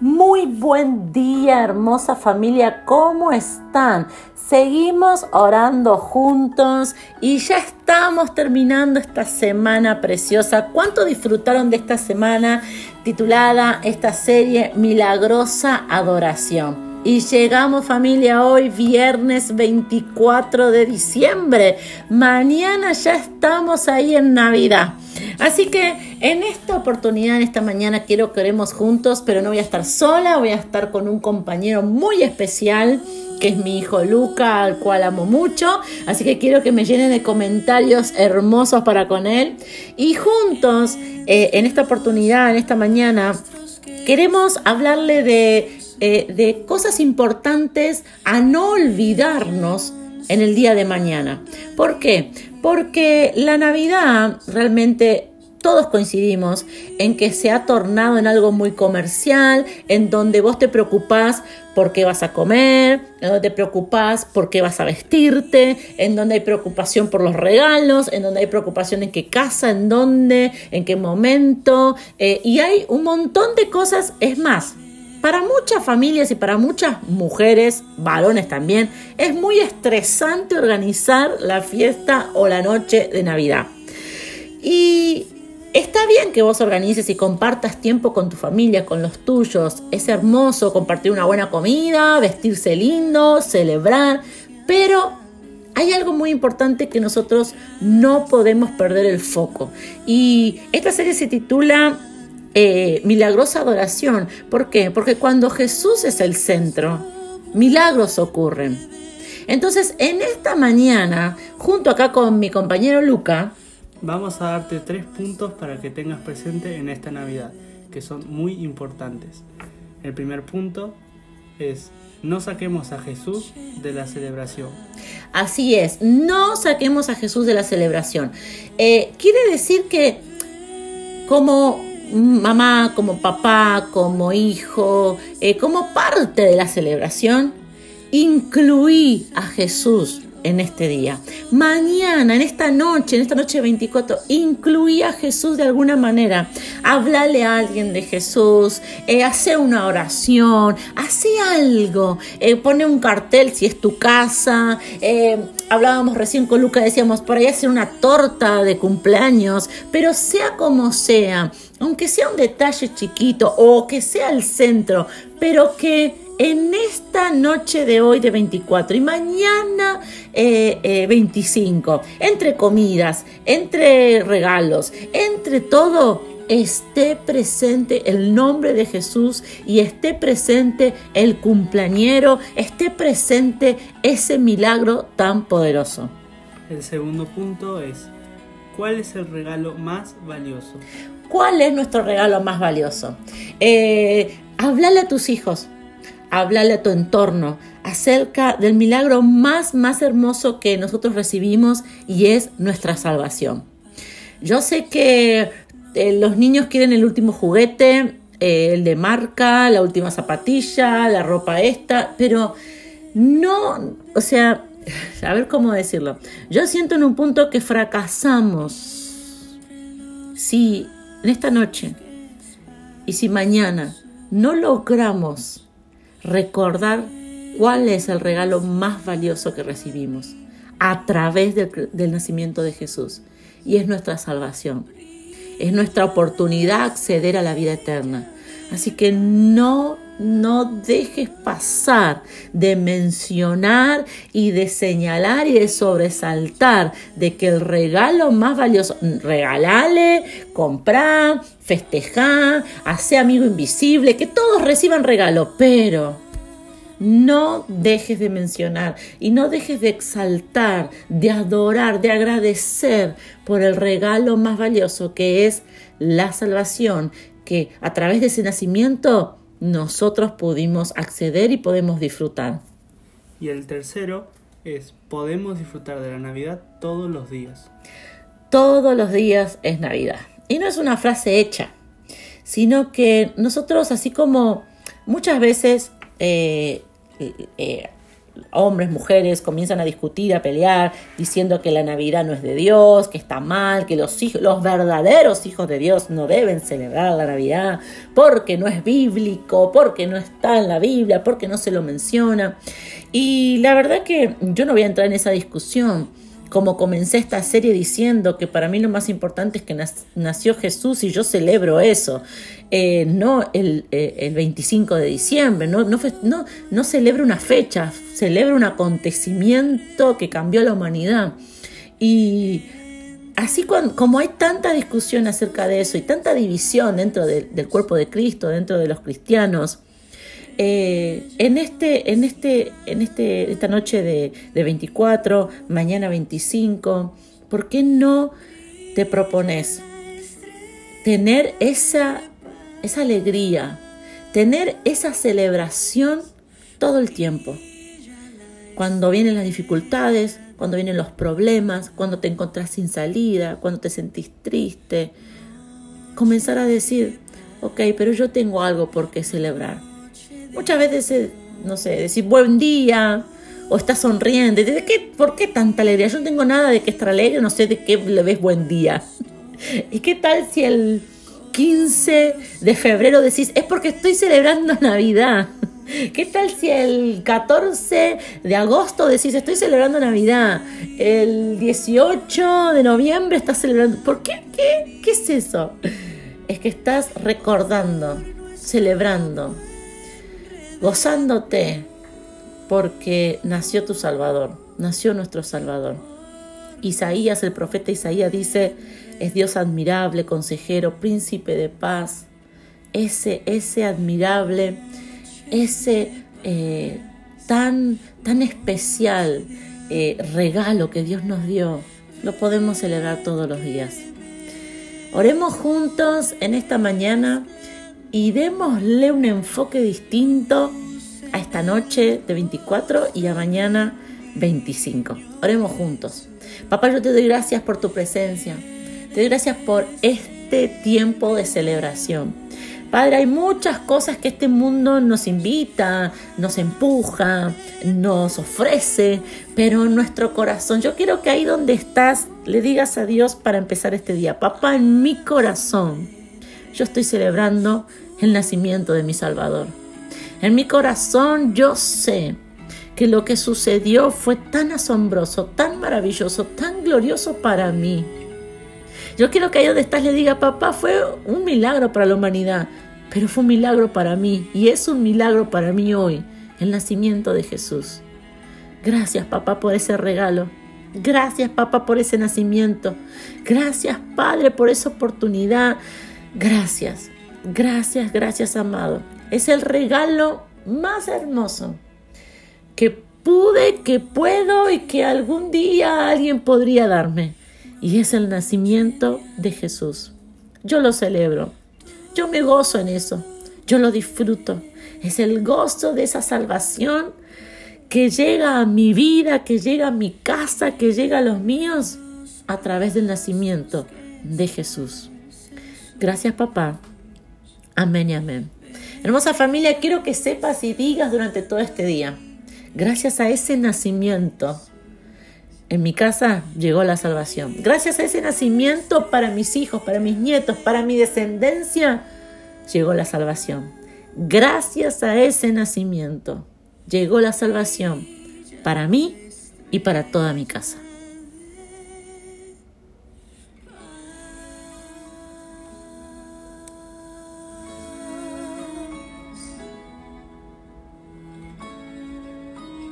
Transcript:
Muy buen día, hermosa familia, ¿cómo están? Seguimos orando juntos y ya estamos terminando esta semana preciosa. ¿Cuánto disfrutaron de esta semana titulada esta serie Milagrosa Adoración? Y llegamos familia hoy, viernes 24 de diciembre. Mañana ya estamos ahí en Navidad. Así que en esta oportunidad, en esta mañana, quiero que oremos juntos, pero no voy a estar sola, voy a estar con un compañero muy especial que es mi hijo Luca, al cual amo mucho. Así que quiero que me llenen de comentarios hermosos para con él. Y juntos, eh, en esta oportunidad, en esta mañana, queremos hablarle de, eh, de cosas importantes a no olvidarnos en el día de mañana. ¿Por qué? Porque la Navidad realmente todos coincidimos en que se ha tornado en algo muy comercial, en donde vos te preocupás por qué vas a comer, en donde te preocupás por qué vas a vestirte, en donde hay preocupación por los regalos, en donde hay preocupación en qué casa, en dónde, en qué momento, eh, y hay un montón de cosas, es más, para muchas familias y para muchas mujeres, varones también, es muy estresante organizar la fiesta o la noche de Navidad. Y está bien que vos organices y compartas tiempo con tu familia, con los tuyos. Es hermoso compartir una buena comida, vestirse lindo, celebrar, pero hay algo muy importante que nosotros no podemos perder el foco. Y esta serie se titula eh, milagrosa adoración. ¿Por qué? Porque cuando Jesús es el centro, milagros ocurren. Entonces, en esta mañana, junto acá con mi compañero Luca, vamos a darte tres puntos para que tengas presente en esta Navidad, que son muy importantes. El primer punto es no saquemos a Jesús de la celebración. Así es, no saquemos a Jesús de la celebración. Eh, quiere decir que como mamá, como papá, como hijo, eh, como parte de la celebración, incluí a Jesús en este día. Mañana, en esta noche, en esta noche 24, incluí a Jesús de alguna manera. Háblale a alguien de Jesús, eh, hace una oración, hace algo, eh, pone un cartel si es tu casa. Eh, hablábamos recién con Luca, decíamos, por ahí hacer una torta de cumpleaños, pero sea como sea, aunque sea un detalle chiquito o que sea el centro, pero que en esta noche de hoy de 24 y mañana 25, eh, eh, entre comidas, entre regalos, entre todo, esté presente el nombre de Jesús y esté presente el cumpleañero, esté presente ese milagro tan poderoso. El segundo punto es, ¿cuál es el regalo más valioso? ¿Cuál es nuestro regalo más valioso? Eh, háblale a tus hijos, háblale a tu entorno acerca del milagro más, más hermoso que nosotros recibimos y es nuestra salvación. Yo sé que eh, los niños quieren el último juguete, eh, el de marca, la última zapatilla, la ropa esta, pero no, o sea, a ver cómo decirlo. Yo siento en un punto que fracasamos si en esta noche y si mañana no logramos recordar cuál es el regalo más valioso que recibimos a través del, nacimiento de Jesús. Y es nuestra salvación. Es nuestra oportunidad acceder a la vida eterna. Así que no, no dejes pasar de mencionar y de señalar y de sobresaltar de que el regalo más valioso, regalale, comprar, festejar, hacer amigo invisible, que todos reciban regalo, pero no dejes de mencionar y no dejes de exaltar, de adorar, de agradecer por el regalo más valioso que es la salvación que a través de ese nacimiento nosotros pudimos acceder y podemos disfrutar. Y el tercero es, podemos disfrutar de la Navidad todos los días. Todos los días es Navidad. Y no es una frase hecha, sino que nosotros, así como muchas veces eh, eh, hombres, mujeres comienzan a discutir, a pelear, diciendo que la Navidad no es de Dios, que está mal, que los hijos, los verdaderos hijos de Dios no deben celebrar la Navidad porque no es bíblico, porque no está en la Biblia, porque no se lo menciona. Y la verdad que yo no voy a entrar en esa discusión como comencé esta serie diciendo que para mí lo más importante es que nació Jesús y yo celebro eso, eh, no el, 25 eh, de diciembre, no, celebro una fecha, celebro un acontecimiento que cambió la humanidad. Y así como hay tanta discusión acerca de eso y tanta división dentro del cuerpo de Cristo, dentro de los cristianos, eh, en, este, en, este, en este, esta noche de, 24, mañana 25, ¿por qué no te propones tener esa, esa alegría, tener esa celebración todo el tiempo? Cuando vienen las dificultades, cuando vienen los problemas, cuando te encontrás sin salida, cuando te sentís triste, comenzar a decir, ok, pero yo tengo algo por qué celebrar Muchas veces, no sé, decir buen día o estás sonriente. ¿De qué, ¿Por qué tanta alegría? Yo no tengo nada de que estar alegre, no sé de qué le ves buen día. ¿Y qué tal si el 15 de febrero decís, es porque estoy celebrando Navidad? ¿Qué tal si el 14 de agosto decís, estoy celebrando Navidad? El 18 de noviembre estás celebrando... ¿Por qué? ¿Qué, qué es eso? Es que estás recordando, celebrando, gozándote porque nació tu Salvador, nació nuestro Salvador. Isaías, el profeta Isaías dice, es Dios admirable, consejero, príncipe de paz, ese, ese admirable, ese eh, tan, tan especial eh, regalo que Dios nos dio, lo podemos celebrar todos los días. Oremos juntos en esta mañana y démosle un enfoque distinto a esta noche de 24 y a mañana 25. Oremos juntos. Papá, yo te doy gracias por tu presencia. Te doy gracias por este tiempo de celebración. Padre, hay muchas cosas que este mundo nos invita, nos empuja, nos ofrece, pero en nuestro corazón, yo quiero que ahí donde estás le digas a Dios para empezar este día, papá, en mi corazón yo estoy celebrando el nacimiento de mi Salvador. En mi corazón yo sé que lo que sucedió fue tan asombroso, tan maravilloso, tan glorioso para mí. Yo quiero que ahí donde estás le diga, papá, fue un milagro para la humanidad, pero fue un milagro para mí y es un milagro para mí hoy, el nacimiento de Jesús. Gracias, papá, por ese regalo. Gracias, papá, por ese nacimiento. Gracias, Padre, por esa oportunidad Gracias, gracias, gracias amado. Es el regalo más hermoso que pude, que puedo y que algún día alguien podría darme. Y es el nacimiento de Jesús. Yo lo celebro. Yo me gozo en eso. Yo lo disfruto. Es el gozo de esa salvación que llega a mi vida, que llega a mi casa, que llega a los míos a través del nacimiento de Jesús. Gracias papá. Amén y amén. Hermosa familia, quiero que sepas y digas durante todo este día, gracias a ese nacimiento, en mi casa llegó la salvación. Gracias a ese nacimiento para mis hijos, para mis nietos, para mi descendencia, llegó la salvación. Gracias a ese nacimiento llegó la salvación para mí y para toda mi casa.